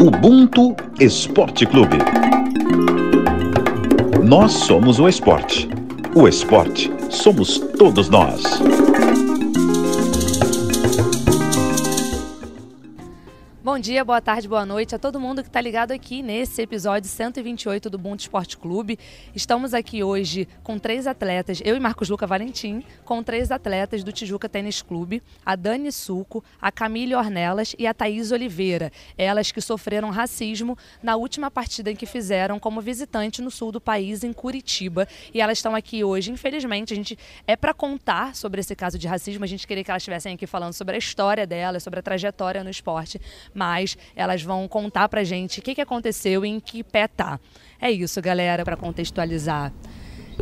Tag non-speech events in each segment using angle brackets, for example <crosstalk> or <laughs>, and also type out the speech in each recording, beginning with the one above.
Ubuntu Esporte Clube. Nós somos o esporte. O esporte somos todos nós. Bom dia, boa tarde, boa noite a todo mundo que está ligado aqui nesse episódio 128 do Bunto Esporte Clube. Estamos aqui hoje com três atletas, eu e Marcos Luca Valentim, com três atletas do Tijuca Tênis Clube, a Dani Suco, a Camille Ornelas e a Thaís Oliveira. Elas que sofreram racismo na última partida em que fizeram como visitante no sul do país, em Curitiba. E elas estão aqui hoje, infelizmente, a gente é para contar sobre esse caso de racismo, a gente queria que elas estivessem aqui falando sobre a história delas, sobre a trajetória no esporte, mas mais, elas vão contar pra gente o que, que aconteceu e em que pé tá. É isso, galera, para contextualizar.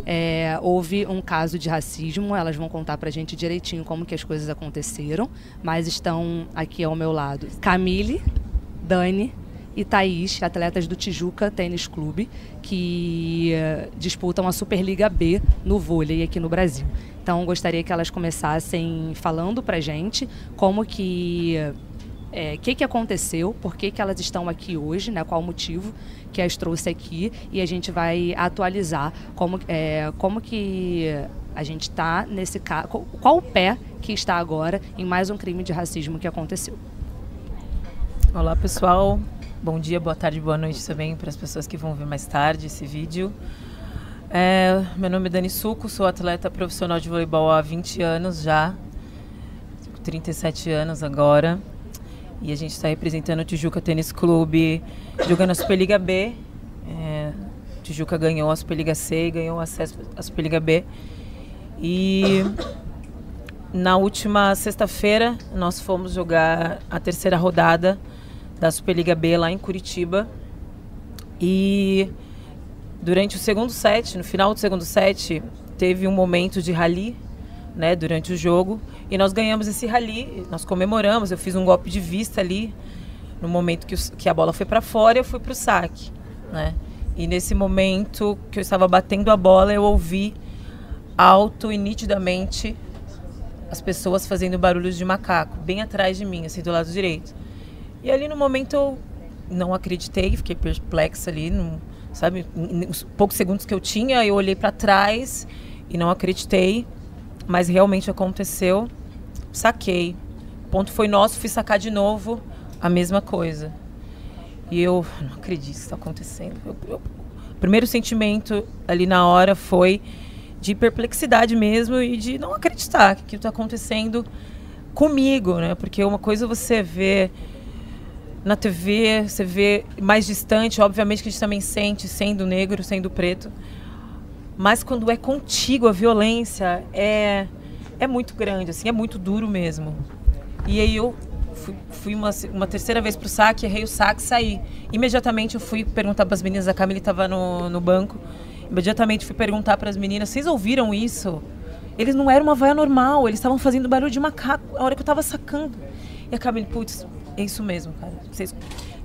É, houve um caso de racismo, elas vão contar pra gente direitinho como que as coisas aconteceram, mas estão aqui ao meu lado Camille, Dani e Thaís, atletas do Tijuca Tênis Clube, que uh, disputam a Superliga B no vôlei aqui no Brasil. Então gostaria que elas começassem falando pra gente como que o é, que, que aconteceu, por que, que elas estão aqui hoje, né, qual o motivo que as trouxe aqui e a gente vai atualizar como, é, como que a gente está nesse caso, qual o pé que está agora em mais um crime de racismo que aconteceu. Olá pessoal, bom dia, boa tarde, boa noite também para as pessoas que vão ver mais tarde esse vídeo. É, meu nome é Dani Suco, sou atleta profissional de voleibol há 20 anos já, 37 anos agora. E a gente está representando o Tijuca Tênis Clube, jogando a Superliga B. É, Tijuca ganhou a Superliga C e ganhou acesso à Superliga B. E na última sexta-feira nós fomos jogar a terceira rodada da Superliga B lá em Curitiba. E durante o segundo set, no final do segundo set, teve um momento de rally né, durante o jogo. E nós ganhamos esse rally, nós comemoramos. Eu fiz um golpe de vista ali, no momento que, o, que a bola foi para fora, eu fui para o saque. Né? E nesse momento que eu estava batendo a bola, eu ouvi alto e nitidamente as pessoas fazendo barulhos de macaco, bem atrás de mim, assim, do lado direito. E ali no momento eu não acreditei, fiquei perplexa ali, não, sabe? Nos poucos segundos que eu tinha, eu olhei para trás e não acreditei mas realmente aconteceu. Saquei. O ponto foi nosso, fui sacar de novo a mesma coisa. E eu não acredito que está acontecendo. Eu, eu, o primeiro sentimento ali na hora foi de perplexidade mesmo e de não acreditar que aquilo está acontecendo comigo, né? Porque uma coisa você vê na TV, você vê mais distante, obviamente que a gente também sente, sendo negro, sendo preto. Mas quando é contigo a violência é é muito grande, assim, é muito duro mesmo. E aí eu fui, fui uma, uma terceira vez pro saque, errei o saque saí. Imediatamente eu fui perguntar para as meninas, a Camille estava no, no banco. Imediatamente fui perguntar para as meninas: "Vocês ouviram isso?" Eles não eram uma vaia normal, eles estavam fazendo barulho de macaco a hora que eu estava sacando. E a Camille, putz, é isso mesmo, cara. Vocês...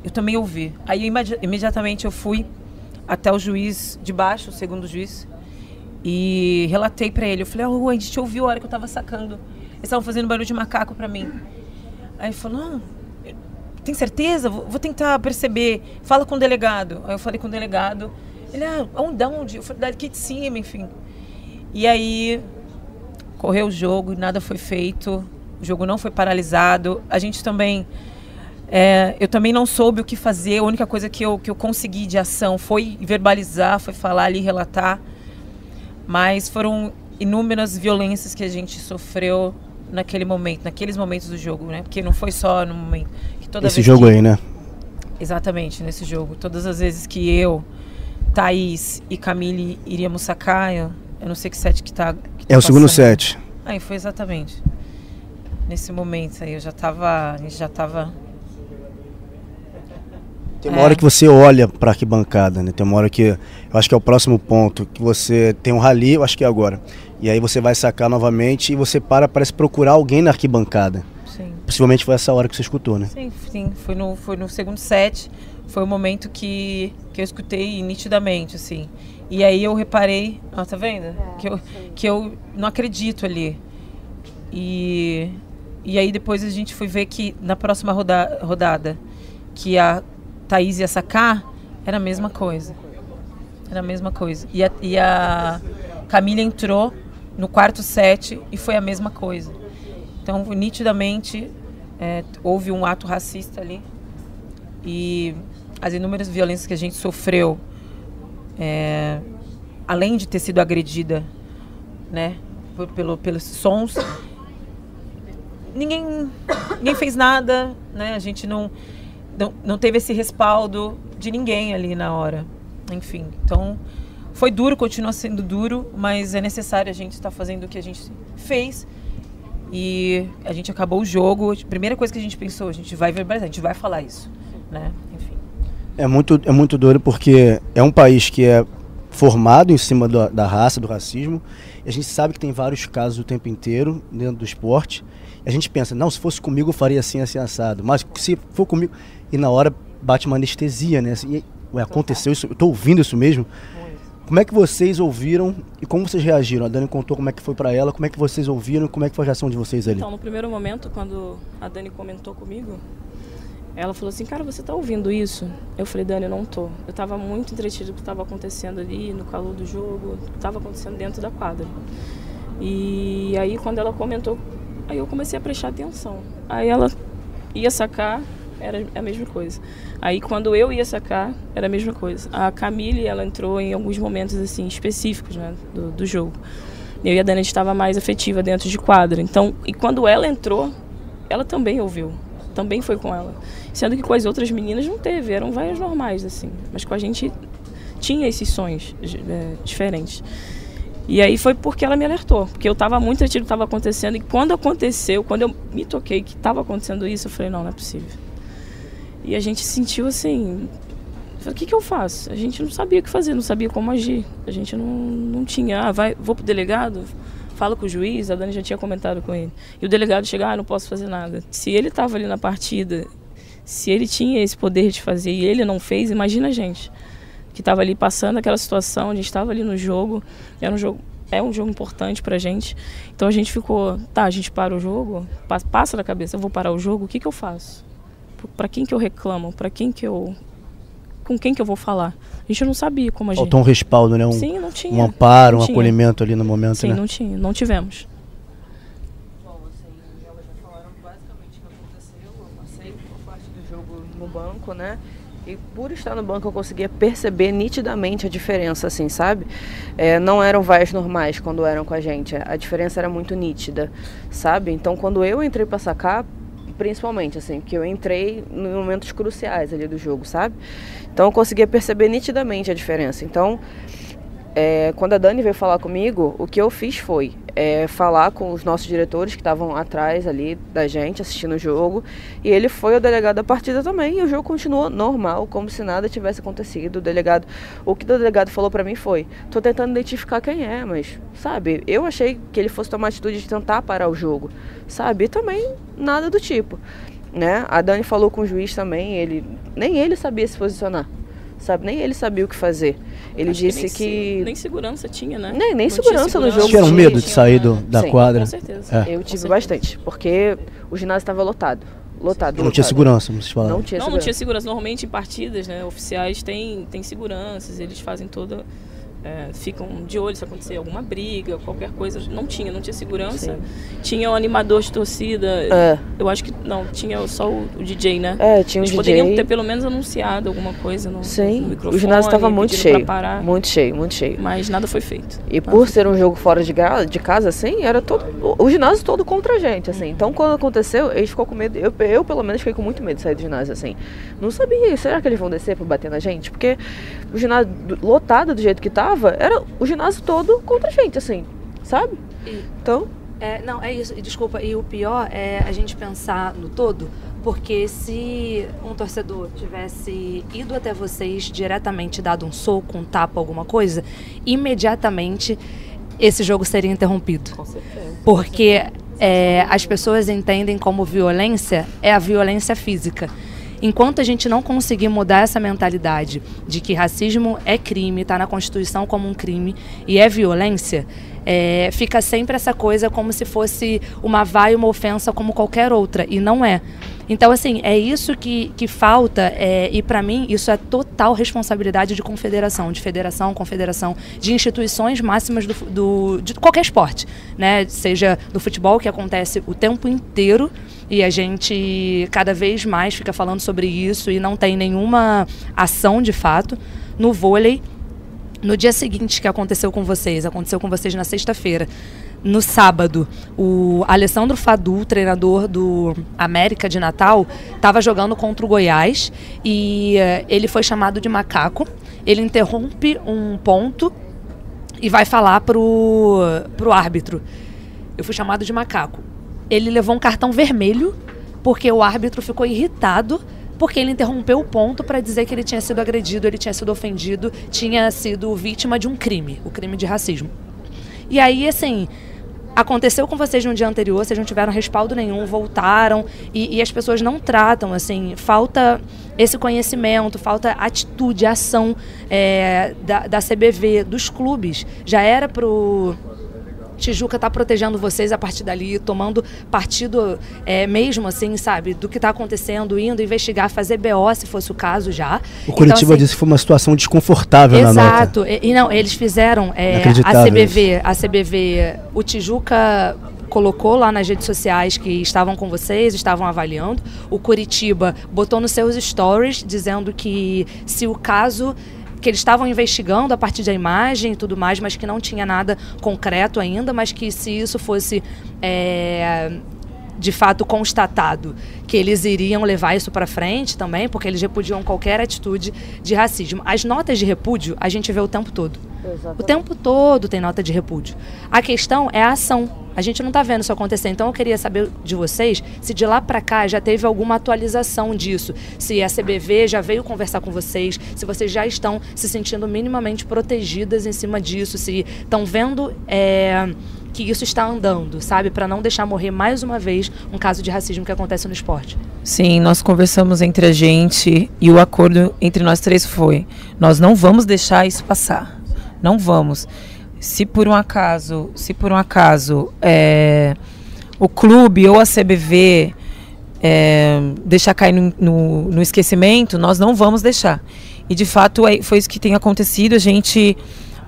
Eu também ouvi. Aí imedi imediatamente eu fui até o juiz de baixo, o segundo juiz, e relatei para ele. Eu falei, oh, a gente ouviu a hora que eu tava sacando. Eles estavam fazendo barulho de macaco para mim. Aí ele falou, não, tem certeza? Vou tentar perceber. Fala com o delegado. Aí eu falei com o delegado. Ele, ah, onde? onde? Eu falei, daqui de cima, enfim. E aí, correu o jogo, nada foi feito. O jogo não foi paralisado. A gente também... É, eu também não soube o que fazer. A única coisa que eu, que eu consegui de ação foi verbalizar, foi falar ali, relatar. Mas foram inúmeras violências que a gente sofreu naquele momento, naqueles momentos do jogo, né? Porque não foi só no momento. Esse jogo que... aí, né? Exatamente, nesse jogo. Todas as vezes que eu, Thaís e Camille iríamos sacar, eu, eu não sei que set que tá. Que tá é o segundo set. Aí foi exatamente. Nesse momento aí, eu já tava. A gente já tava tem uma é. hora que você olha para a arquibancada, né? Tem uma hora que eu acho que é o próximo ponto, que você tem um rally, eu acho que é agora. E aí você vai sacar novamente e você para parece procurar alguém na arquibancada. Sim. Possivelmente foi essa hora que você escutou, né? Sim, sim. Foi no, foi no segundo set. Foi o momento que, que eu escutei nitidamente, assim. E aí eu reparei, ó, tá vendo? É, que, eu, que eu não acredito ali. E, e aí depois a gente foi ver que na próxima roda, rodada, que a Thaís ia sacar, era a mesma coisa. Era a mesma coisa. E a, e a Camila entrou no quarto set e foi a mesma coisa. Então, nitidamente, é, houve um ato racista ali. E as inúmeras violências que a gente sofreu, é, além de ter sido agredida, né, por, pelo, pelos sons, ninguém, ninguém fez nada, né? A gente não, não, não teve esse respaldo de ninguém ali na hora. Enfim, então foi duro, continua sendo duro, mas é necessário a gente estar fazendo o que a gente fez. E a gente acabou o jogo. A primeira coisa que a gente pensou, a gente vai verbalizar, a gente vai falar isso, né? Enfim. É muito, é muito duro porque é um país que é formado em cima do, da raça, do racismo. E a gente sabe que tem vários casos o tempo inteiro dentro do esporte. E a gente pensa, não, se fosse comigo eu faria assim, assim, assado. Mas se for comigo. E na hora bate uma anestesia, né? E, ué, aconteceu isso, eu tô ouvindo isso mesmo. Como é que vocês ouviram e como vocês reagiram? A Dani contou como é que foi para ela, como é que vocês ouviram e como é que foi a reação de vocês ali? Então, no primeiro momento, quando a Dani comentou comigo, ela falou assim, cara, você tá ouvindo isso? Eu falei, Dani, eu não tô. Eu tava muito entretido com o que tava acontecendo ali, no calor do jogo, o que tava acontecendo dentro da quadra. E aí, quando ela comentou, aí eu comecei a prestar atenção. Aí ela ia sacar, era a mesma coisa. Aí quando eu ia sacar, era a mesma coisa. A Camille, ela entrou em alguns momentos assim específicos, né, do, do jogo. Eu e a Dani estava mais afetiva dentro de quadra. Então, e quando ela entrou, ela também ouviu. Também foi com ela. Sendo que com as outras meninas não teve, eram vaias normais assim, mas com a gente tinha esses sons é, diferentes. E aí foi porque ela me alertou, porque eu estava muito que estava acontecendo e quando aconteceu, quando eu me toquei que estava acontecendo isso, eu falei, não, não é possível. E a gente sentiu assim, o que, que eu faço? A gente não sabia o que fazer, não sabia como agir. A gente não, não tinha, ah, vai, vou pro delegado, fala com o juiz, a Dani já tinha comentado com ele. E o delegado chega, ah, não posso fazer nada. Se ele estava ali na partida, se ele tinha esse poder de fazer e ele não fez, imagina a gente que estava ali passando aquela situação, a gente estava ali no jogo, era um jogo é um jogo importante pra gente. Então a gente ficou, tá, a gente para o jogo, passa na cabeça, eu vou parar o jogo, o que que eu faço? Para quem que eu reclamo, para quem que eu com quem que eu vou falar. A gente não sabia como a gente. Faltou um respaldo, né? Um, Sim, não tinha. Um amparo, não um tinha. acolhimento ali no momento, Sim, né? não tinha, não tivemos. Bom, assim, elas já falaram basicamente o que aconteceu. Eu passei por parte do jogo no banco, né? E por estar no banco eu conseguia perceber nitidamente a diferença, assim, sabe? É, não eram vaias normais quando eram com a gente. A diferença era muito nítida, sabe? Então quando eu entrei para sacar, principalmente, assim, que eu entrei em momentos cruciais ali do jogo, sabe? Então eu conseguia perceber nitidamente a diferença. Então, é, quando a Dani veio falar comigo, o que eu fiz foi é, falar com os nossos diretores que estavam atrás ali da gente, assistindo o jogo, e ele foi o delegado da partida também, e o jogo continuou normal, como se nada tivesse acontecido. O delegado, o que o delegado falou para mim foi: tô tentando identificar quem é, mas, sabe, eu achei que ele fosse tomar a atitude de tentar parar o jogo, sabe? E também nada do tipo, né? A Dani falou com o juiz também, ele nem ele sabia se posicionar sabe? Nem ele sabia o que fazer. Ele Acho disse nem, que. se- nem segurança tinha, né? Nem- nem tinha segurança no jogo tinha, medo de tinha, sair do, da Sim, quadra? Com certeza. É. Eu tive certeza. bastante, porque o ginásio estava lotado. Lotado. Não tinha lotado. segurança, como vocês falaram. Não tinha não, segurança. não tinha segurança. Normalmente em partidas né, oficiais tem, tem seguranças, eles fazem toda. É, ficam de olho se acontecer alguma briga, qualquer coisa. Não tinha, não tinha segurança. Tinha o animador de torcida. É. Eu acho que não, tinha só o, o DJ, né? É, tinha um Eles DJ. poderiam ter pelo menos anunciado alguma coisa no, no Sim, microfone. o ginásio estava muito cheio. Muito cheio, muito cheio. Mas nada foi feito. E por ser um jogo fora de, de casa, assim, era todo. O ginásio todo contra a gente, assim. Então quando aconteceu, eles ficou com medo. Eu, eu, pelo menos, fiquei com muito medo de sair do ginásio, assim. Não sabia, será que eles vão descer pra bater na gente? Porque o ginásio do- lotado do jeito que tava, era o ginásio todo contra a gente, assim, sabe? E- Então, É, não, é isso. E Desculpa, e o pior é a gente pensar no todo, porque se um torcedor tivesse ido até vocês diretamente, dado um soco, um tapa, alguma coisa, imediatamente esse jogo seria interrompido. Com certeza. Porque é, as pessoas entendem como violência é a violência física. Enquanto a gente não conseguir mudar essa mentalidade de que racismo é crime, está na Constituição como um crime e é violência, é, fica sempre essa coisa como se fosse uma vai, uma ofensa como qualquer outra. E não é. Então, assim, é isso que, que falta, é, e para mim isso é total responsabilidade de confederação, de federação, confederação, de instituições máximas do, do, de qualquer esporte, né? Seja do futebol, que acontece o tempo inteiro, e a gente cada vez mais fica falando sobre isso e não tem nenhuma ação de fato. No vôlei, no dia seguinte que aconteceu com vocês, aconteceu com vocês na sexta-feira, no sábado, o Alessandro Fadu, treinador do América de Natal, estava jogando contra o Goiás e uh, ele foi chamado de macaco. Ele interrompe um ponto e vai falar pro, pro árbitro. Eu fui chamado de macaco. Ele levou um cartão vermelho porque o árbitro ficou irritado porque ele interrompeu o ponto para dizer que ele tinha sido agredido, ele tinha sido ofendido, tinha sido vítima de um crime, o crime de racismo. E aí, assim, aconteceu com vocês no dia anterior, vocês não tiveram respaldo nenhum, voltaram e, e, as pessoas não tratam, assim, falta esse conhecimento, falta atitude, ação é, da, da CBV, dos clubes. Já era pro Tijuca tá protegendo vocês a partir dali, tomando partido é, mesmo, assim, sabe, do que está acontecendo, indo investigar, fazer BO, se fosse o caso já. O Curitiba então, assim, disse que foi uma situação desconfortável exato, na nota. Exato. E, não, eles fizeram é, a CBV, a CBV, o Tijuca colocou lá nas redes sociais que estavam com vocês, estavam avaliando. O Curitiba botou nos seus stories dizendo que se o caso que eles estavam investigando a partir da imagem e tudo mais, mas que não tinha nada concreto ainda, mas que se isso fosse é, de fato constatado, que eles iriam levar isso para frente também, porque eles repudiam qualquer atitude de racismo. As notas de repúdio a gente vê o tempo todo. Exatamente. O tempo todo tem nota de repúdio. A questão é a ação. A gente não está vendo isso acontecer. Então eu queria saber de vocês se de lá para cá já teve alguma atualização disso. Se a CBV já veio conversar com vocês, se vocês já estão se sentindo minimamente protegidas em cima disso, se estão vendo. É, que isso está andando, sabe? Para não deixar morrer mais uma vez um caso de racismo que acontece no esporte. Sim, nós conversamos entre a gente e o acordo entre nós três foi: nós não vamos deixar isso passar. Não vamos. Se por um acaso, se por um acaso é, o clube ou a CBV é, deixar cair no, no, no, esquecimento, nós não vamos deixar. E de fato é, foi isso que tem acontecido. A gente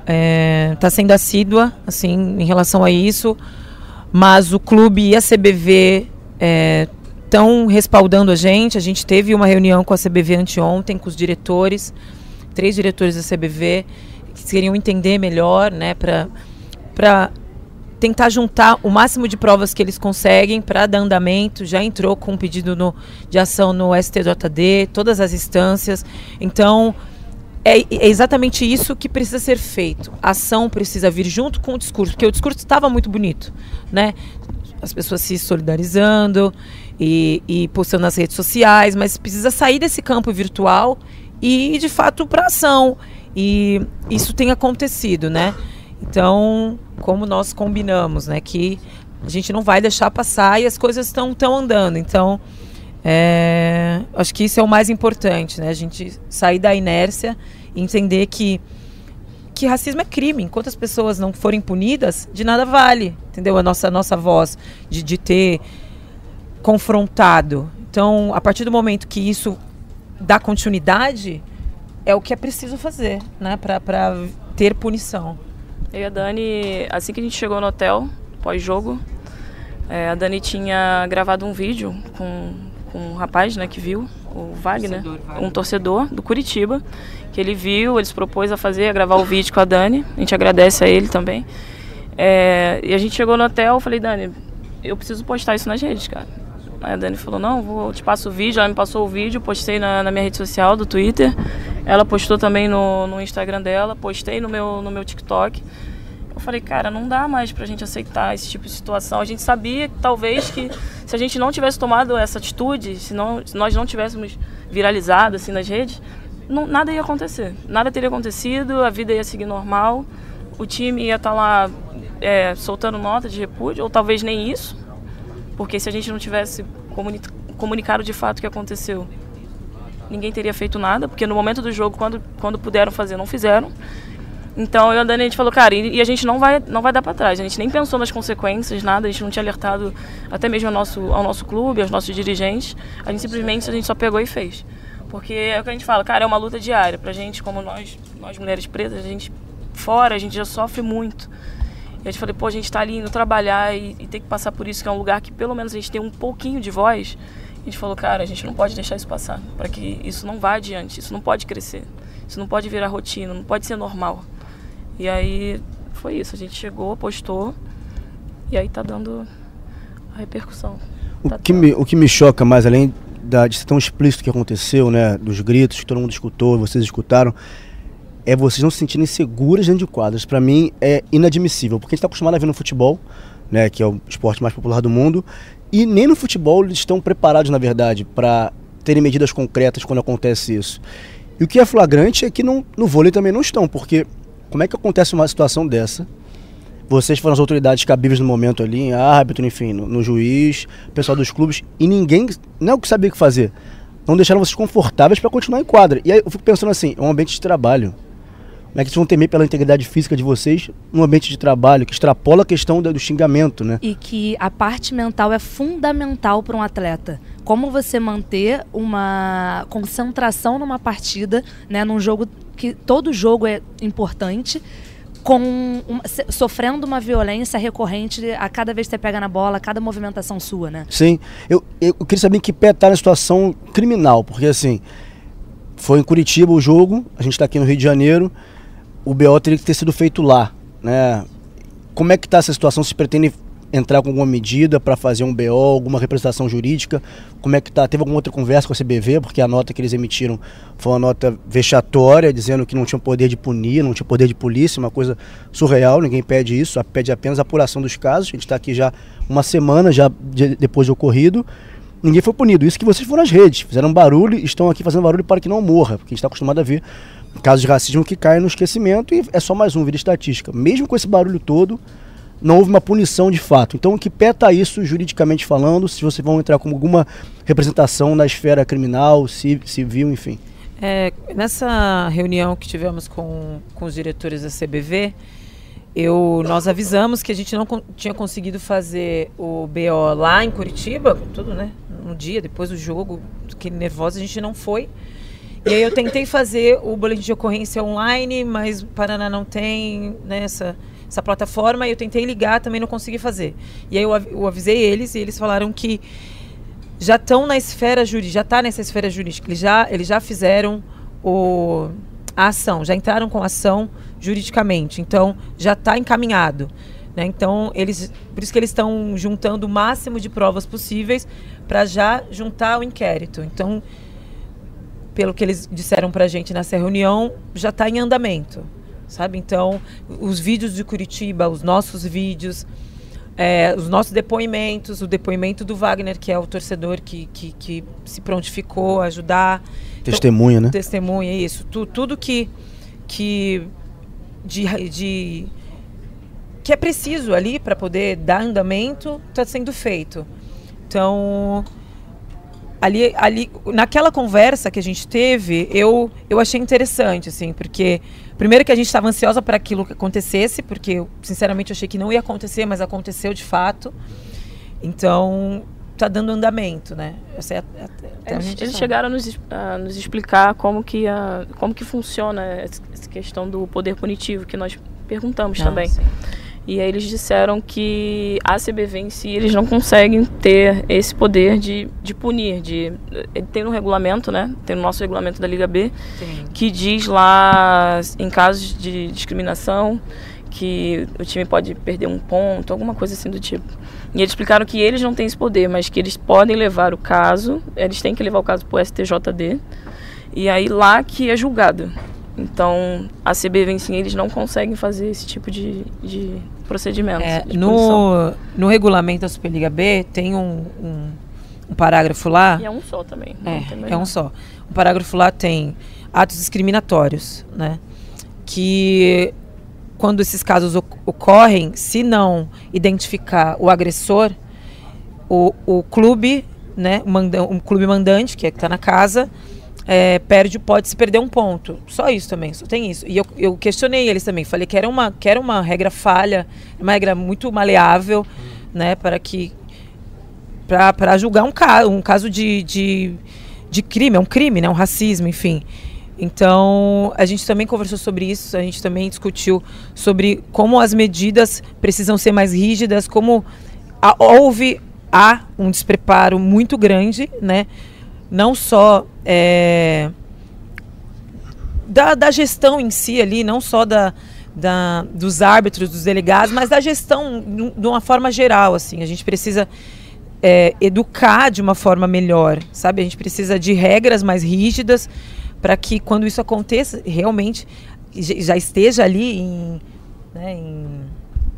está é, sendo assídua assim, em relação a isso, mas o clube e a CBV estão é, respaldando a gente. A gente teve uma reunião com a CBV anteontem, com os diretores, três diretores da CBV que queriam entender melhor, né, para tentar juntar o máximo de provas que eles conseguem para dar andamento. Já entrou com um pedido no, de ação no STJD, todas as instâncias. Então, é, é, exatamente isso que precisa ser feito. A ação precisa vir junto com o discurso, porque o discurso estava muito bonito, né? As pessoas se solidarizando e, e postando nas redes sociais, mas precisa sair desse campo virtual e, de fato, para ação. E isso tem acontecido, né? Então, como nós combinamos, né, que a gente não vai deixar passar e as coisas estão tão andando. Então, é, acho que isso é o mais importante, né? A gente sair da inércia e entender que que racismo é crime. Enquanto as pessoas não forem punidas, de nada vale, entendeu? A nossa, a nossa voz de, de ter confrontado. Então, a partir do momento que isso dá continuidade, é o que é preciso fazer, né, para ter punição. Eu e a Dani, assim que a gente chegou no hotel, pós-jogo, é, a Dani tinha gravado um vídeo com, com um rapaz, né, que viu, o Wagner, torcedor, Wagner, um torcedor do Curitiba, que ele viu, ele se propôs a fazer, a gravar o vídeo com a Dani, a gente agradece a ele também. É, e a gente chegou no hotel, eu falei, Dani, eu preciso postar isso nas redes, cara. Aí a Dani falou, não, vou, te passo o vídeo, ela me passou o vídeo, postei na, na minha rede social do Twitter. Ela postou também no, no Instagram dela, postei no meu, no meu TikTok. Eu falei, cara, não dá mais pra gente aceitar esse tipo de situação. A gente sabia talvez que se a gente não tivesse tomado essa atitude, se, não, se nós não tivéssemos viralizado assim nas redes, não, nada ia acontecer. Nada teria acontecido, a vida ia seguir normal, o time ia estar tá lá é, soltando nota de repúdio, ou talvez nem isso. Porque se a gente não tivesse comunicado de fato o que aconteceu, ninguém teria feito nada, porque no momento do jogo, quando, quando puderam fazer, não fizeram. Então eu e a Dani a gente falou, cara, e, e, a gente não vai, não vai dar para trás. A gente nem pensou nas consequências, nada, a gente não tinha alertado até mesmo ao nosso, ao nosso clube, aos nossos dirigentes. A gente simplesmente a gente só pegou e fez. Porque é o que a gente fala, cara, é uma luta diária. Pra gente, como nós, nós mulheres pretas, a gente fora, a gente já sofre muito. E a gente falou, pô, a gente tá ali indo trabalhar e, e tem que passar por isso, que é um lugar que pelo menos a gente tem um pouquinho de voz. A gente falou, cara, a gente não pode deixar isso passar, para que isso não vá adiante, isso não pode crescer, isso não pode virar rotina, não pode ser normal. E aí foi isso, a gente chegou, postou e aí tá dando a repercussão. O, tá que, me, o que me choca mais, além da, de ser tão explícito que aconteceu, né, dos gritos que todo mundo escutou, vocês escutaram, é vocês não se sentirem seguras dentro de quadras. Para mim é inadmissível, porque a gente está acostumado a ver no futebol, né, que é o esporte mais popular do mundo, e nem no futebol eles estão preparados, na verdade, para terem medidas concretas quando acontece isso. E o que é flagrante é que não, no vôlei também não estão, porque como é que acontece uma situação dessa? Vocês foram as autoridades cabíveis no momento ali, árbitro, enfim, no, no juiz, pessoal dos clubes, e ninguém, não é o que sabia o que fazer. Não deixaram vocês confortáveis para continuar em quadra. E aí eu fico pensando assim, é um ambiente de trabalho. Como é que vocês vão temer pela integridade física de vocês num ambiente de trabalho que extrapola a questão do, xingamento, né? E que a parte mental é fundamental para um atleta. Como você manter uma concentração numa partida, né, num jogo que todo jogo é importante, com um, sofrendo uma violência recorrente a cada vez que você pega na bola, a cada movimentação sua, né? Sim. Eu, eu queria saber em que pé está na situação criminal, porque assim, foi em Curitiba o jogo, a gente está aqui no Rio de Janeiro, o BO teria que ter sido feito lá, né? Como é que está essa situação? Se pretende entrar com alguma medida para fazer um BO, alguma representação jurídica? Como é que tá? Teve alguma outra conversa com a CBV? Porque a nota que eles emitiram foi uma nota vexatória, dizendo que não tinham poder de punir, não tinha poder de polícia, uma coisa surreal, ninguém pede isso, pede apenas a apuração dos casos. A gente está aqui já uma semana já de, depois do ocorrido. Ninguém foi punido. Isso que vocês foram nas redes, fizeram barulho, estão aqui fazendo barulho para que não morra, porque a gente está acostumado a ver casos de racismo que caem no esquecimento e é só mais um, vira estatística. Mesmo com esse barulho todo, não houve uma punição de fato. Então, que pé está isso juridicamente falando? Se vocês vão entrar com alguma representação na esfera criminal, civil, enfim. É, nessa reunião que tivemos com, com os diretores da CBV, eu, nós avisamos que a gente não tinha conseguido fazer o BO lá em Curitiba, tudo, né? No dia, depois do jogo, que nervosa, a gente não foi. E aí eu tentei fazer o boletim de ocorrência online, mas o Paraná não tem nessa. Né, essa plataforma e eu tentei ligar, também não consegui fazer. E aí eu, eu avisei eles e eles falaram que já estão na esfera jurídica, já está nessa esfera jurídica, eles já, eles já fizeram o, a ação, já entraram com a ação juridicamente, então já está encaminhado. Né? Então, eles, por isso que eles estão juntando o máximo de provas possíveis para já juntar o inquérito. Então, pelo que eles disseram para a gente nessa reunião, já está em andamento sabe? Então, os vídeos de Curitiba, os nossos vídeos, é, os nossos depoimentos, o depoimento do Wagner, que é o torcedor que, que, que se prontificou a ajudar. Testemunha, então, né? Testemunha, isso. Tu, tudo que, que de, de que é preciso ali para poder dar andamento está sendo feito. Então, ali, ali, naquela conversa que a gente teve, eu, eu achei interessante, assim, porque primeiro que a gente estava ansiosa para aquilo que acontecesse, porque eu, sinceramente achei que não ia acontecer, mas aconteceu de fato. Então, tá dando andamento, né? Essa é a, a, eles, eles chegaram a nos, a nos, explicar como que, a, como que funciona essa questão do poder punitivo que nós perguntamos ah, também. Sim. E aí eles disseram que a CBV em si, eles não conseguem ter esse poder de, de punir. De, tem no regulamento, né? Tem no nosso regulamento da Liga B, Sim. que diz lá, em casos de discriminação, que o time pode perder um ponto, alguma coisa assim do tipo. E eles explicaram que eles não têm esse poder, mas que eles podem levar o caso, eles têm que levar o caso para o STJD, e aí lá que é julgado. Então, a CBV em si, eles não conseguem fazer esse tipo de, de procedimento. É, no, no regulamento da Superliga B, tem um, um, um, parágrafo lá. E é um só também. É, é um só. O parágrafo lá tem atos discriminatórios, né? Que quando esses casos ocorrem, se não identificar o agressor, o, o clube, né, o, manda, o clube mandante, que é que está na casa, é, perde, pode se perder um ponto. Só isso também, só tem isso. E eu, eu questionei eles também, falei que era uma, que era uma regra falha, uma regra muito maleável, hum. né, para que para julgar um caso, um caso de, de, de crime, é um crime, né, um racismo, enfim. Então, a gente também conversou sobre isso, a gente também discutiu sobre como as medidas precisam ser mais rígidas, como a, houve há um despreparo muito grande, né? Não só é, da, da gestão em si ali, não só da, da, dos árbitros, dos delegados, mas da gestão de uma forma geral, assim. A gente precisa é, educar de uma forma melhor, sabe? A gente precisa de regras mais rígidas para que quando isso aconteça, realmente já esteja ali em, né, em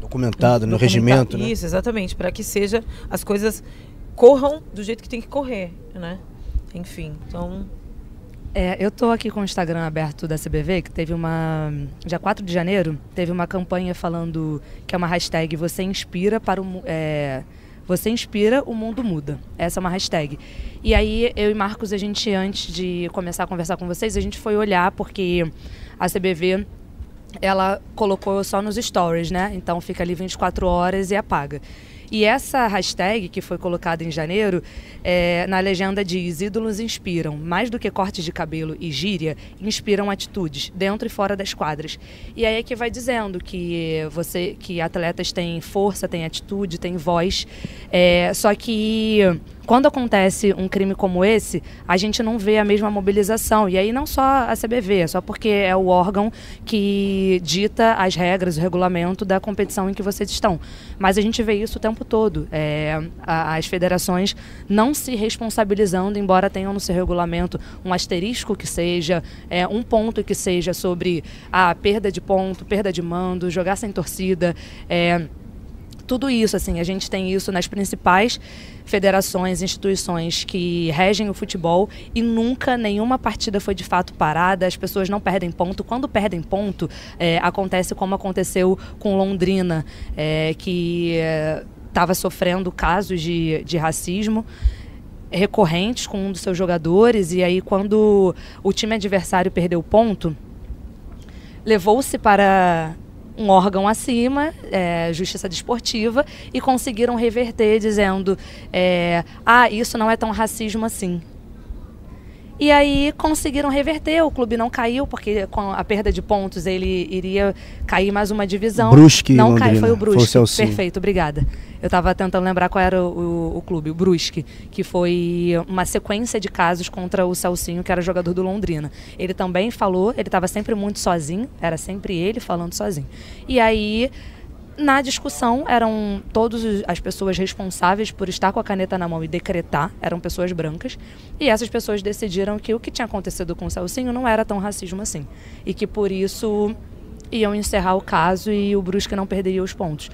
documentado, no regimento, né? Isso, exatamente, para que seja as coisas corram do jeito que tem que correr, né? Enfim, então é, eu tô aqui com o Instagram aberto da CBV, que teve uma. Dia 4 de janeiro, teve uma campanha falando que é uma hashtag Você Inspira para o. É, você inspira, o mundo muda. Essa é uma hashtag. E aí, eu e Marcos, a gente, antes de começar a conversar com vocês, a gente foi olhar, porque a CBV ela colocou só nos stories, né? Então fica ali 24 horas e apaga. E essa hashtag que foi colocada em janeiro, é, na legenda diz: ídolos inspiram, mais do que cortes de cabelo e gíria, inspiram atitudes, dentro e fora das quadras. E aí é que vai dizendo que você, que atletas têm força, têm atitude, têm voz, é, só que quando acontece um crime como esse, a gente não vê a mesma mobilização. E aí não só a CBV, é só porque é o órgão que dita as regras, o regulamento da competição em que vocês estão. Mas a gente vê isso o tempo todo. É, as federações não se responsabilizando, embora tenham no seu regulamento um asterisco que seja, é, um ponto que seja sobre a perda de ponto, perda de mando, jogar sem torcida. É, tudo isso, assim, a gente tem isso nas principais federações, instituições que regem o futebol e nunca nenhuma partida foi de fato parada, as pessoas não perdem ponto. Quando perdem ponto, é, acontece como aconteceu com Londrina, é, que estava é, sofrendo casos de, de racismo recorrentes com um dos seus jogadores. E aí quando o time adversário perdeu ponto, levou-se para um órgão acima, é, Justiça Desportiva, e conseguiram reverter dizendo: é, ah, isso não é tão racismo assim. E aí conseguiram reverter, o clube não caiu, porque com a perda de pontos ele iria cair mais uma divisão. Brusque, Não caiu, foi o Brusque. Foi Perfeito, obrigada. Eu estava tentando lembrar qual era o, o, o, clube, o Brusque, que foi uma sequência de casos contra o Celcinho, que era jogador do Londrina. Ele também falou, ele estava sempre muito sozinho, era sempre ele falando sozinho. E aí na discussão eram todas as pessoas responsáveis por estar com a caneta na mão e decretar, eram pessoas brancas, e essas pessoas decidiram que o que tinha acontecido com o Celcinho não era tão racismo assim, e que por isso iam encerrar o caso e o Brusque não perderia os pontos.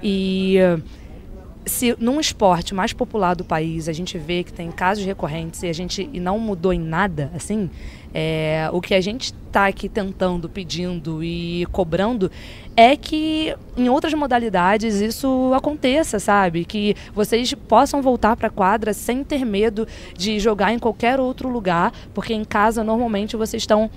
E se num esporte mais popular do país a gente vê que tem casos recorrentes e a gente e não mudou em nada, assim, é, o que a gente está aqui tentando, pedindo e cobrando é que em outras modalidades isso aconteça, sabe? Que vocês possam voltar para a quadra sem ter medo de jogar em qualquer outro lugar, porque em casa normalmente vocês estão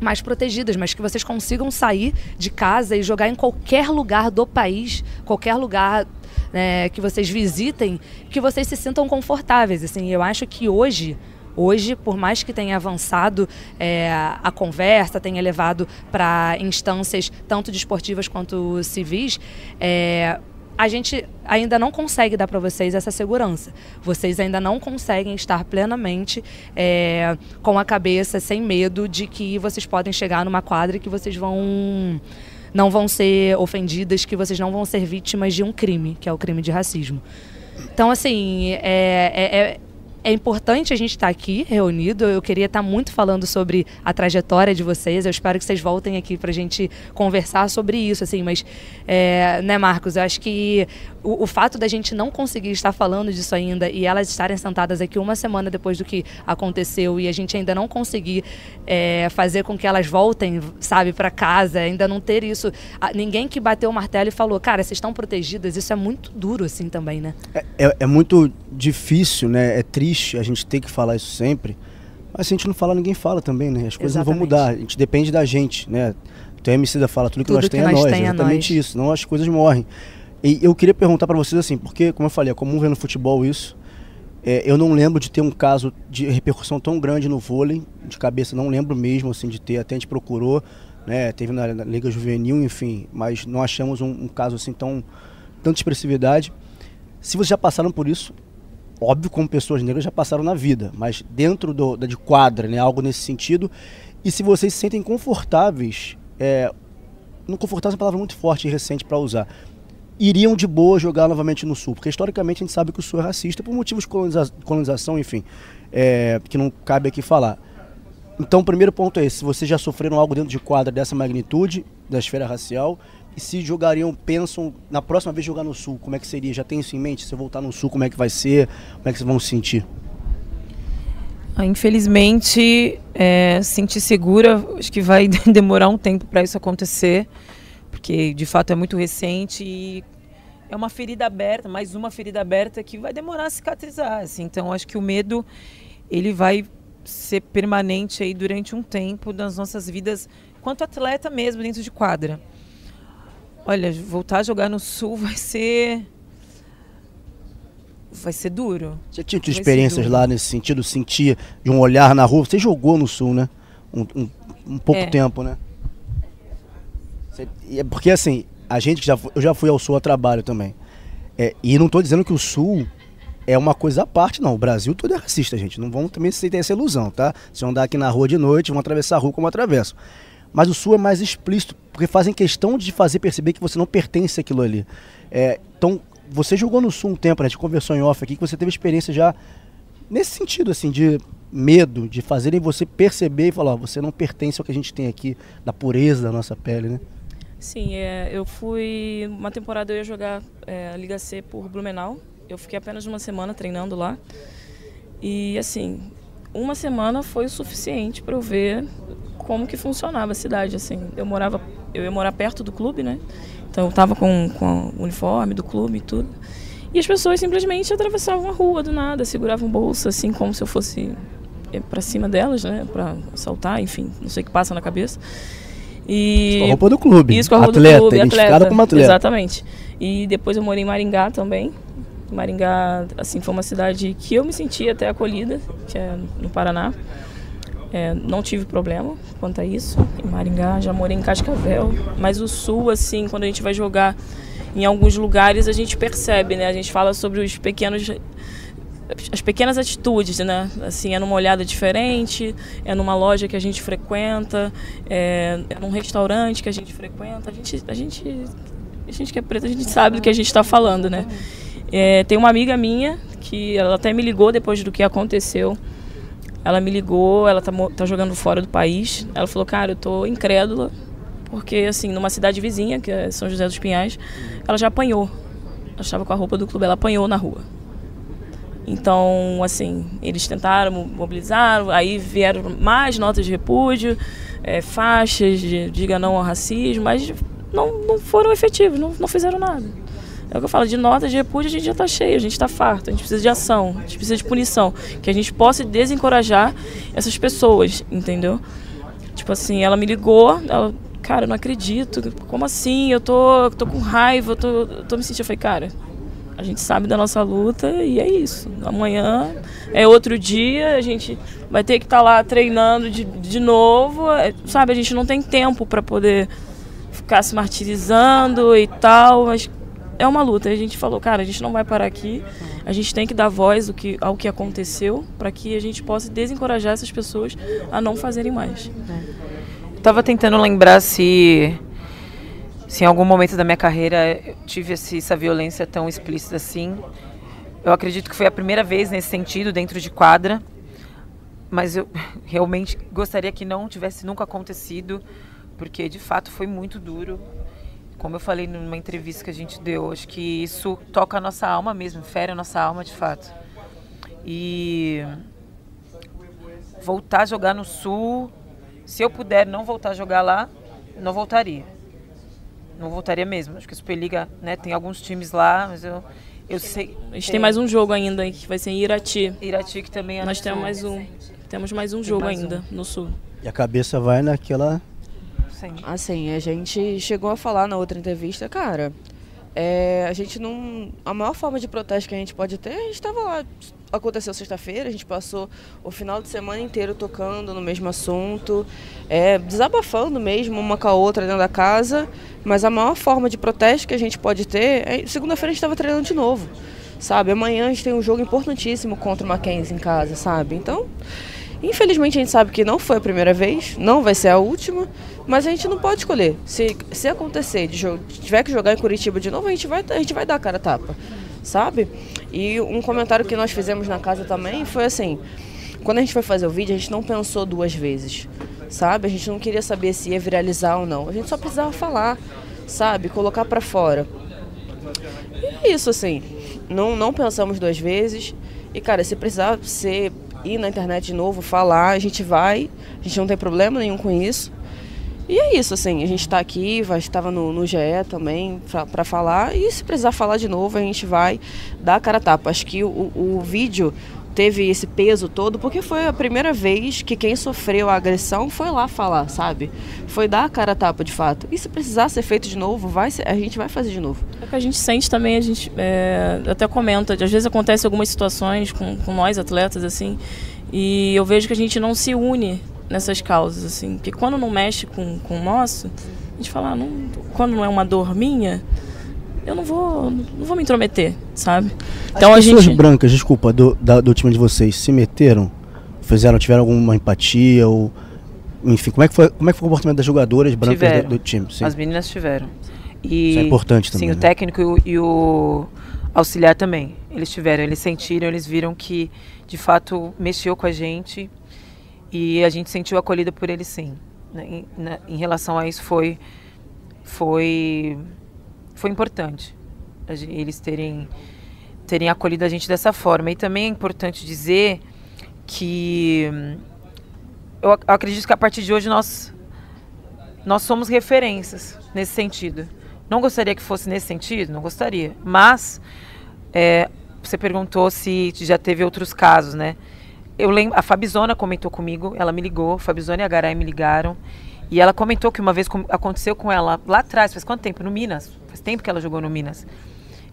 mais protegidas, mas que vocês consigam sair de casa e jogar em qualquer lugar do país, qualquer lugar né, que vocês visitem, que vocês se sintam confortáveis. Assim, eu acho que hoje Hoje, por mais que tenha avançado é, a conversa, tenha levado para instâncias tanto desportivas quanto civis, é, a gente ainda não consegue dar para vocês essa segurança. Vocês ainda não conseguem estar plenamente é, com a cabeça, sem medo de que vocês podem chegar numa quadra e que vocês vão não vão ser ofendidas, que vocês não vão ser vítimas de um crime, que é o crime de racismo. Então, assim, é, é, é é importante a gente estar tá aqui reunido. Eu queria estar tá muito falando sobre a trajetória de vocês. Eu espero que vocês voltem aqui para a gente conversar sobre isso, assim. Mas, é, né, Marcos? Eu acho que o, o, fato da gente não conseguir estar falando disso ainda e elas estarem sentadas aqui uma semana depois do que aconteceu e a gente ainda não conseguir é, fazer com que elas voltem, sabe, para casa, ainda não ter isso. Ninguém que bateu o martelo e falou, cara, vocês estão protegidas. Isso é muito duro, assim, também, né? É, é, é muito difícil, né? É triste a gente ter que falar isso sempre, Mas se a gente não fala, ninguém fala também, né? As coisas Exatamente. não vão mudar. A gente depende da gente, né? Então a MC da fala, tudo que tudo nós tem é nós. Tem exatamente nós. isso. Não as coisas morrem. E eu queria perguntar para vocês assim, porque, como eu falei, é comum ver no futebol isso. É, eu não lembro de ter um caso de repercussão tão grande no vôlei, de cabeça, não lembro mesmo assim de ter. Até a gente procurou, né? Teve na, na Liga Juvenil, enfim, mas não achamos um, um caso assim tão tanta expressividade. Se vocês já passaram por isso, óbvio, como pessoas negras já passaram na vida, mas dentro do, da de quadra, né, algo nesse sentido. E se vocês se sentem confortáveis, é, não confortável é uma palavra muito forte e recente para usar, iriam de boa jogar novamente no Sul, porque historicamente a gente sabe que o Sul é racista por motivos de coloniza colonização, enfim, é, que não cabe aqui falar. Então, o primeiro ponto é esse: se vocês já sofreram algo dentro de quadra dessa magnitude, da esfera racial, e se jogariam, pensam, na próxima vez jogar no Sul, como é que seria? Já tem isso em mente? Se eu voltar no Sul, como é que vai ser? Como é que vocês vão se sentir? Ah, infelizmente, é, sentir segura, acho que vai <laughs> demorar um tempo para isso acontecer, porque de fato é muito recente e é uma ferida aberta, mais uma ferida aberta que vai demorar a cicatrizar. Assim. Então, acho que o medo ele vai ser permanente aí durante um tempo das nossas vidas, quanto atleta mesmo dentro de quadra. Olha, voltar a jogar no Sul <laughs> vai ser. Vai ser duro. Você tinha experiências lá nesse sentido? Sentir de um olhar na rua? Você jogou no Sul, né? Um, um, um pouco é. tempo, né? Você, é porque assim, a gente que já eu já fui ao Sul a trabalho também. É, e não estou dizendo que o Sul é uma coisa à parte, não. O Brasil todo é racista, gente. Não vamos também ter essa ilusão, tá? Se andar aqui na rua de noite, vão atravessar a rua como atravesso. Mas o Sul é mais explícito, porque fazem questão de fazer perceber que você não pertence àquilo ali. É, então, você jogou no Sul um tempo, né? A gente conversou em off aqui, que você teve experiência já nesse sentido, assim, de medo, de fazerem você perceber e falar, ó, você não pertence ao que a gente tem aqui, da pureza da nossa pele, né? Sim, é, eu fui. Uma temporada eu ia jogar é, Liga C por Blumenau. Eu fiquei apenas uma semana treinando lá. E assim, uma semana foi o suficiente para eu ver como que funcionava a cidade, assim. Eu morava, eu ia morar perto do clube, né? Então eu tava com, com o uniforme do clube e tudo. E as pessoas simplesmente atravessavam a rua do nada, seguravam bolsa, assim, como se eu fosse eh, para cima delas, né? Para assaltar, enfim, não sei o que passa na cabeça. E... Com a roupa do clube. Isso, com a roupa atleta, do clube, atleta. como atleta. Exatamente. E depois eu morei em Maringá também. Maringá, assim, foi uma cidade que eu me senti até acolhida, que é no Paraná. É, não tive problema quanto a isso. Em Maringá, já morei em Cascavel. Mas o sul, assim, quando a gente vai jogar em alguns lugares, a gente percebe, né? A gente fala sobre os pequenos as pequenas atitudes, né? Assim, é numa olhada diferente, é numa loja que a gente frequenta, é, é num restaurante que a gente frequenta. A gente, a gente, a gente que é preto, a gente sabe do que a gente está falando, né? É, tem uma amiga minha que ela até me ligou depois do que aconteceu. Ela me ligou, ela tá, tá jogando fora do país. Ela falou, cara, eu tô incrédula, porque assim, numa cidade vizinha, que é São José dos Pinhais, ela já apanhou. Ela estava com a roupa do clube, ela apanhou na rua. Então, assim, eles tentaram mobilizar, aí vieram mais notas de repúdio, é, faixas de diga não ao racismo, mas não, não foram efetivos, não, não fizeram nada. É o que eu falo, de notas de repúdio a gente já está cheio, a gente está farto, a gente precisa de ação, a gente precisa de punição, que a gente possa desencorajar essas pessoas, entendeu? Tipo assim, ela me ligou, ela, cara, eu não acredito, como assim? Eu tô, tô com raiva, eu tô, eu tô me sentindo. Eu falei, cara, a gente sabe da nossa luta e é isso. Amanhã é outro dia, a gente vai ter que estar tá lá treinando de, de novo, é, sabe? A gente não tem tempo para poder ficar se martirizando e tal, mas é uma luta. A gente falou, cara, a gente não vai parar aqui. A gente tem que dar voz ao que, ao que aconteceu para que a gente possa desencorajar essas pessoas a não fazerem mais. Estava tentando lembrar se, se em algum momento da minha carreira eu tive essa violência tão explícita assim. Eu acredito que foi a primeira vez nesse sentido dentro de quadra, mas eu <laughs> realmente gostaria que não tivesse nunca acontecido, porque de fato foi muito duro como eu falei numa entrevista que a gente deu, acho que isso toca a nossa alma mesmo, fere a nossa alma de fato. E voltar a jogar no Sul, se eu puder não voltar a jogar lá, não voltaria. Não voltaria mesmo. Acho que a Superliga, né, tem alguns times lá, mas eu eu sei. A gente tem, tem mais um jogo ainda que vai ser em Irati. Irati que também é Nós temos mais um. Temos mais um jogo mais ainda no Sul. E a cabeça vai naquela. Sim. Assim, a gente chegou a falar na outra entrevista, cara, é, a gente não. A maior forma de protesto que a gente pode ter, a gente estava lá. Aconteceu sexta-feira, a gente passou o final de semana inteiro tocando no mesmo assunto, é, desabafando mesmo uma com a outra dentro da casa. Mas a maior forma de protesto que a gente pode ter é. Segunda-feira a gente estava treinando de novo, sabe? Amanhã a gente tem um jogo importantíssimo contra o Mackenzie em casa, sabe? Então. Infelizmente a gente sabe que não foi a primeira vez, não vai ser a última, mas a gente não pode escolher. Se, se acontecer de tiver que jogar em Curitiba de novo, a gente vai, a gente vai dar a cara a tapa, sabe? E um comentário que nós fizemos na casa também foi assim: quando a gente foi fazer o vídeo, a gente não pensou duas vezes, sabe? A gente não queria saber se ia viralizar ou não. A gente só precisava falar, sabe? Colocar para fora. E é isso, assim. Não, não pensamos duas vezes. E, cara, se precisar ser ir na internet de novo, falar, a gente vai, a gente não tem problema nenhum com isso. E é isso, assim, a gente está aqui, estava no, no GE também para falar, e se precisar falar de novo, a gente vai dar a cara a tapa. Acho que o, o vídeo teve esse peso todo porque foi a primeira vez que quem sofreu a agressão foi lá falar, sabe? Foi dar a cara a tapa de fato. E se precisar ser feito de novo, vai ser, a gente vai fazer de novo. É que a gente sente também, a gente é, até comenta, às vezes acontece algumas situações com, com nós atletas, assim, e eu vejo que a gente não se une nessas causas, assim, porque quando não mexe com, com o nosso, a gente fala, ah, não, quando não é uma dor minha, eu não vou, não vou me intrometer, sabe? Então As a pessoas gente... brancas, desculpa, do, da, do time de vocês, se meteram? Fizeram, tiveram alguma empatia ou enfim, como é que foi, como é que foi o comportamento das jogadoras brancas do, do, time? Sim. As meninas tiveram. E, Isso é importante também. Sim, né? o técnico e o, e o auxiliar também. Eles tiveram, eles sentiram, eles viram que de fato mexeu com a gente e a gente sentiu acolhida por eles sim. Né? Em, na, em relação a isso foi foi foi importante eles terem terem acolhido a gente dessa forma. E também é importante dizer que eu acredito que a partir de hoje nós nós somos referências nesse sentido. Não gostaria que fosse nesse sentido, não gostaria. Mas é, você perguntou se já teve outros casos, né? Eu lembro, a Fabizona comentou comigo, ela me ligou, Fabizona e a Garay me ligaram. E ela comentou que uma vez aconteceu com ela lá atrás, faz quanto tempo? No Minas. Faz tempo que ela jogou no Minas.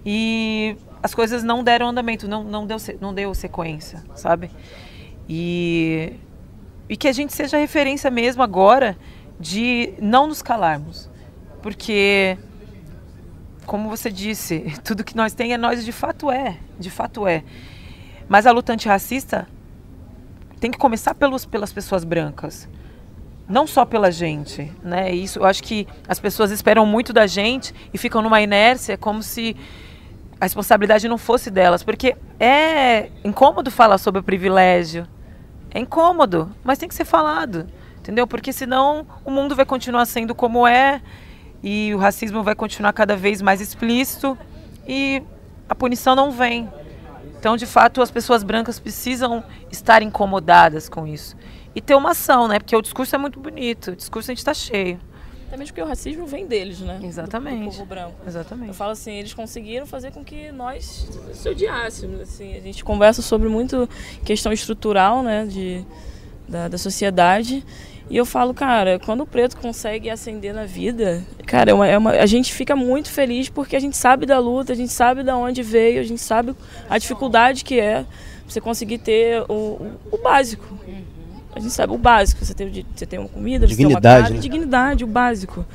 E as coisas não deram andamento, não, não, deu, não deu sequência, sabe? E, e que a gente seja referência mesmo agora de não nos calarmos. Porque, como você disse, <laughs> tudo que nós tem é nós, de fato é. De fato é. Mas a luta antirracista tem que começar pelos, pelas pessoas brancas não só pela gente, né? Isso, eu acho que as pessoas esperam muito da gente e ficam numa inércia como se a responsabilidade não fosse delas, porque é incômodo falar sobre o privilégio. É incômodo, mas tem que ser falado, entendeu? Porque senão o mundo vai continuar sendo como é e o racismo vai continuar cada vez mais explícito e a punição não vem. Então, de fato, as pessoas brancas precisam estar incomodadas com isso e ter uma ação, né? Porque o discurso é muito bonito, o discurso a gente está cheio. Até mesmo porque o racismo vem deles, né? Exatamente. Do, do povo branco. Exatamente. Eu falo assim, eles conseguiram fazer com que nós se odiássemos. Assim, a gente conversa sobre muito questão estrutural, né? De, da, da sociedade. E eu falo, cara, quando o preto consegue ascender na vida, cara, é uma, é uma, a gente fica muito feliz porque a gente sabe da luta, a gente sabe de onde veio, a gente sabe a dificuldade que é você conseguir ter o, o, o básico. A gente sabe o básico, você tem, você tem uma comida, você dignidade, tem uma casa, né? dignidade, o básico.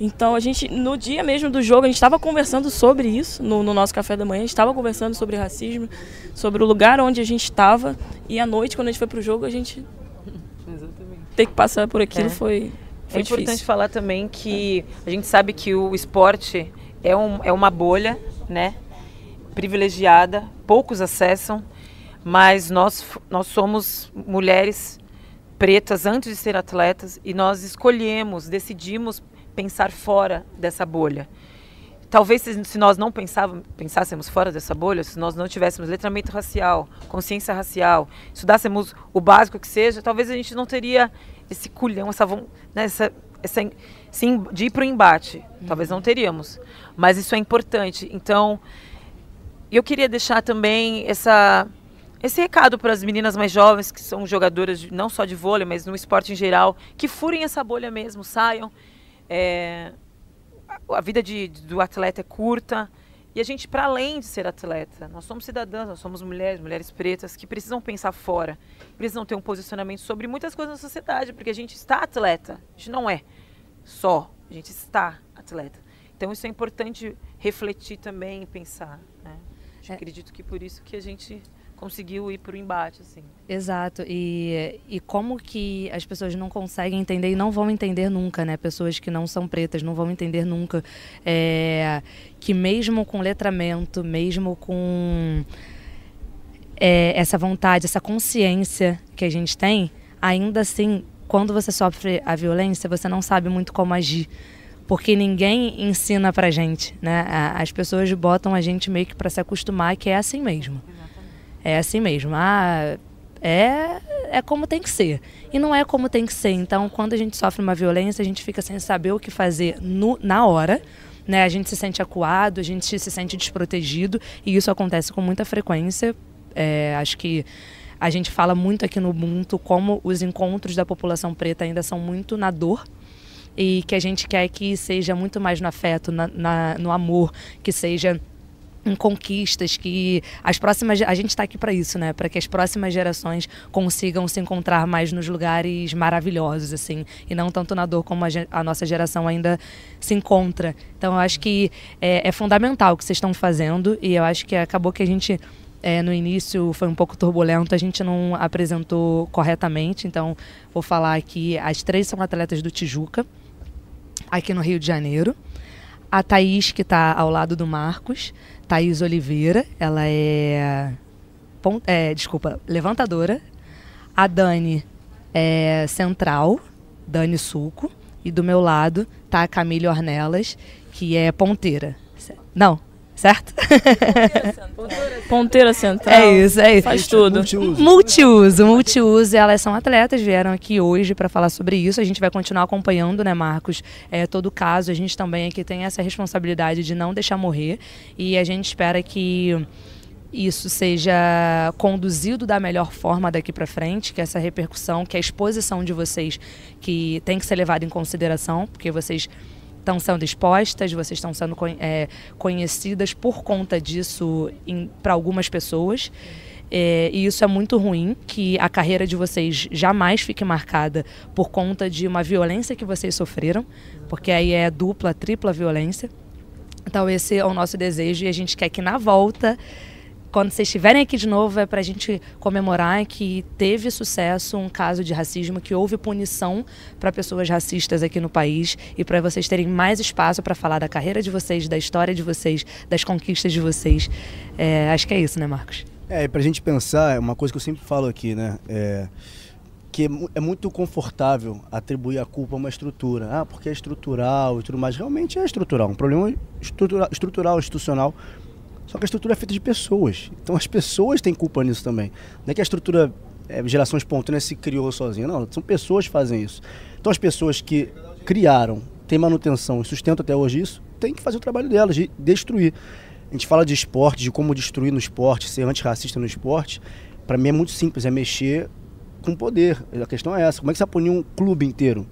Então a gente, no dia mesmo do jogo, a gente estava conversando sobre isso, no, no, nosso café da manhã, a gente estava conversando sobre racismo, sobre o lugar onde a gente estava, e à noite, quando a gente foi pro jogo, a gente Exatamente. ter que passar por aquilo é. foi, foi É difícil. importante falar também que a gente sabe que o esporte é, um, é uma bolha, né, privilegiada, poucos acessam, mas nós, nós somos mulheres pretas antes de ser atletas e nós escolhemos, decidimos pensar fora dessa bolha. Talvez se, nós não pensássemos fora dessa bolha, se nós não tivéssemos letramento racial, consciência racial, estudássemos o básico que seja, talvez a gente não teria esse culhão, essa, né, essa, essa sim, de ir para o embate. Uhum. Talvez não teríamos. Mas isso é importante. Então, eu queria deixar também essa esse recado para as meninas mais jovens, que são jogadoras de, não só de vôlei, mas no esporte em geral, que furem essa bolha mesmo, saiam. É, a vida de, do atleta é curta. E a gente, para além de ser atleta, nós somos cidadãs, nós somos mulheres, mulheres pretas, que precisam pensar fora, precisam ter um posicionamento sobre muitas coisas na sociedade, porque a gente está atleta, a gente não é só, a gente está atleta. Então isso é importante refletir também e pensar. Né? É. Acredito que por isso que a gente conseguiu ir para o embate, assim. Exato. E, e como que as pessoas não conseguem entender e não vão entender nunca, né? Pessoas que não são pretas não vão entender nunca é, que mesmo com letramento, mesmo com é, essa vontade, essa consciência que a gente tem, ainda assim, quando você sofre a violência, você não sabe muito como agir porque ninguém ensina pra gente, né? As pessoas botam a gente meio que para se acostumar que é assim mesmo. É assim mesmo. Ah, é, é como tem que ser. E não é como tem que ser. Então, quando a gente sofre uma violência, a gente fica sem saber o que fazer no, na hora. Né? A gente se sente acuado, a gente se sente desprotegido. E isso acontece com muita frequência. É, acho que a gente fala muito aqui no Ubuntu como os encontros da população preta ainda são muito na dor e que a gente quer que seja muito mais no afeto, na, na no amor, que seja em conquistas que as próximas a gente está aqui para isso né? Para que as próximas gerações consigam se encontrar mais nos lugares maravilhosos assim e não tanto na dor como a, a nossa geração ainda se encontra. Então eu acho que é, é fundamental o que vocês estão fazendo e eu acho que acabou que a gente é, no início foi um pouco turbulento, a gente não apresentou corretamente, então vou falar que as três são atletas do Tijuca, aqui no Rio de Janeiro. A Thaís, que está ao lado do Marcos, Thaís Oliveira, ela é, é desculpa, levantadora. A Dani é central, Dani Suco. E do meu lado tá a Camille Ornelas, que é ponteira. Não, certo? Ponteira central. É isso, é isso. Faz tudo. Multiuso. Multiuso, multiuso. Elas são atletas, vieram aqui hoje para falar sobre isso. A gente vai continuar acompanhando, né, Marcos? É, todo o caso. A gente também aqui tem essa responsabilidade de não deixar morrer. E a gente espera que isso seja conduzido da melhor forma daqui para frente, que essa repercussão, que a exposição de vocês que tem que ser levada em consideração, porque vocês estão sendo expostas, vocês estão sendo é, conhecidas por conta disso para algumas pessoas. É, e isso é muito ruim, que a carreira de vocês jamais fique marcada por conta de uma violência que vocês sofreram, porque aí é dupla, tripla violência. Então esse é o nosso desejo e a gente quer que na volta quando vocês estiverem aqui de novo, é para a gente comemorar que teve sucesso um caso de racismo, que houve punição para pessoas racistas aqui no país e para vocês terem mais espaço para falar da carreira de vocês, da história de vocês, das conquistas de vocês. É, acho que é isso, né, Marcos? É, para a gente pensar, é uma coisa que eu sempre falo aqui, né? É, que é muito confortável atribuir a culpa a uma estrutura. Ah, porque é estrutural e tudo mais. Realmente é estrutural. Um problema estrutural, estrutural institucional só que a estrutura é feita de pessoas. Então as pessoas têm culpa nisso também. Não é que a estrutura é, geração espontânea se criou sozinha. Não, são pessoas que fazem isso. Então as pessoas que criaram, têm manutenção e sustentam até hoje isso, têm que fazer o trabalho delas, de destruir. A gente fala de esporte, de como destruir no esporte, ser antirracista no esporte. Para mim é muito simples, é mexer com poder. A questão é essa. Como é que você punir um clube inteiro?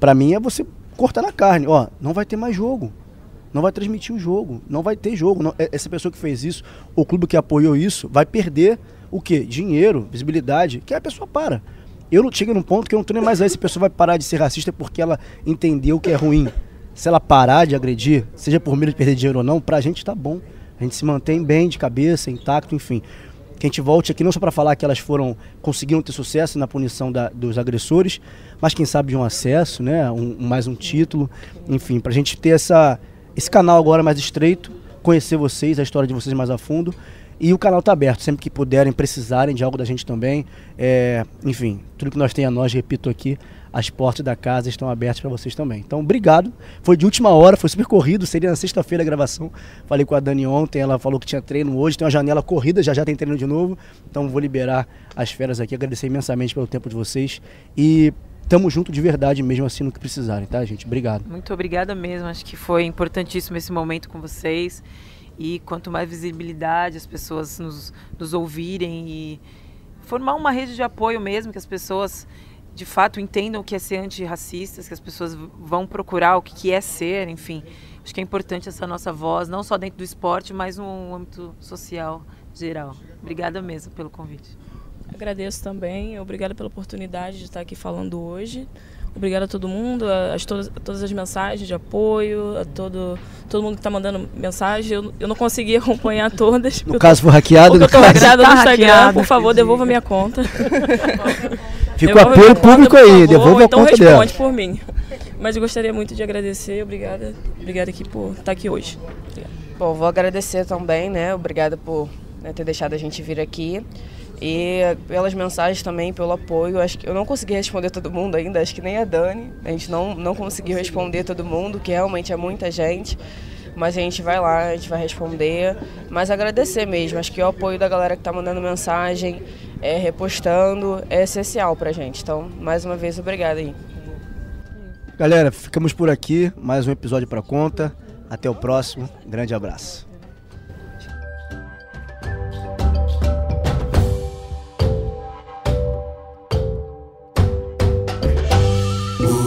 Para mim é você cortar na carne. Ó, não vai ter mais jogo não vai transmitir o jogo, não vai ter jogo. Não, é, essa pessoa que fez isso, o clube que apoiou isso, vai perder o quê? Dinheiro, visibilidade, que a pessoa para. Eu não chego num ponto que eu não tô nem mais aí se a pessoa vai parar de ser racista porque ela entendeu que é ruim. Se ela parar de agredir, seja por medo de perder dinheiro ou não, pra gente tá bom. A gente se mantém bem de cabeça, intacto, enfim. Que a gente volte aqui não só para falar que elas foram conseguiram ter sucesso na punição da, dos agressores, mas quem sabe de um acesso, né, um, mais um título, enfim, para a gente ter essa esse canal agora é mais estreito, conhecer vocês, a história de vocês mais a fundo. E o canal está aberto, sempre que puderem, precisarem de algo da gente também. É, enfim, tudo que nós tem a nós, repito aqui, as portas da casa estão abertas para vocês também. Então, obrigado. Foi de última hora, foi super corrido, seria na sexta-feira a gravação. Falei com a Dani ontem, ela falou que tinha treino hoje, tem uma janela corrida, já já tem treino de novo. Então, vou liberar as feras aqui, agradecer imensamente pelo tempo de vocês. E Tamo junto de verdade mesmo assim no que precisarem, tá, gente? Obrigado. Muito obrigada mesmo. Acho que foi importantíssimo esse momento com vocês. E quanto mais visibilidade as pessoas nos, nos ouvirem e formar uma rede de apoio mesmo, que as pessoas de fato entendam o que é ser antirracistas, que as pessoas vão procurar o que é ser, enfim. Acho que é importante essa nossa voz, não só dentro do esporte, mas no âmbito social geral. Obrigada mesmo pelo convite. Agradeço também, obrigada pela oportunidade de estar aqui falando hoje. Obrigada a todo mundo, a, a, todas, a todas as mensagens de apoio, a todo, todo mundo que está mandando mensagem. Eu, eu não consegui <laughs> acompanhar todas. No caso, foi hackeado? eu estou hackeada tá no Instagram. hackeado, por favor, devolva minha conta. Fica o apoio público conta, aí, favor, devolva então a conta dela. responde por mim. Mas eu gostaria muito de agradecer, obrigada, obrigada aqui por estar aqui hoje. Obrigada. Bom, vou agradecer também, né? Obrigada por né, ter deixado a gente vir aqui. E pelas mensagens também, pelo apoio. Acho que eu não consegui responder todo mundo ainda, acho que nem a Dani. A gente não, não conseguiu responder todo mundo, que realmente é muita gente. Mas a gente vai lá, a gente vai responder. Mas agradecer mesmo. Acho que o apoio da galera que está mandando mensagem, é, repostando, é essencial pra gente. Então, mais uma vez, obrigada aí. Galera, ficamos por aqui. Mais um episódio para conta. Até o próximo. Grande abraço.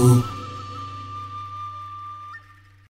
Ooh.